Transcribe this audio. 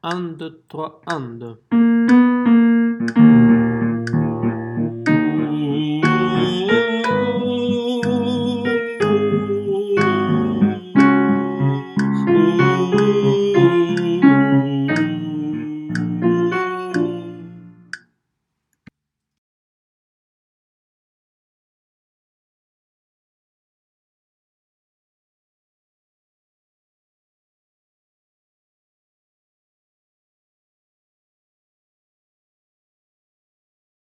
1, 2, 3, 1, 2.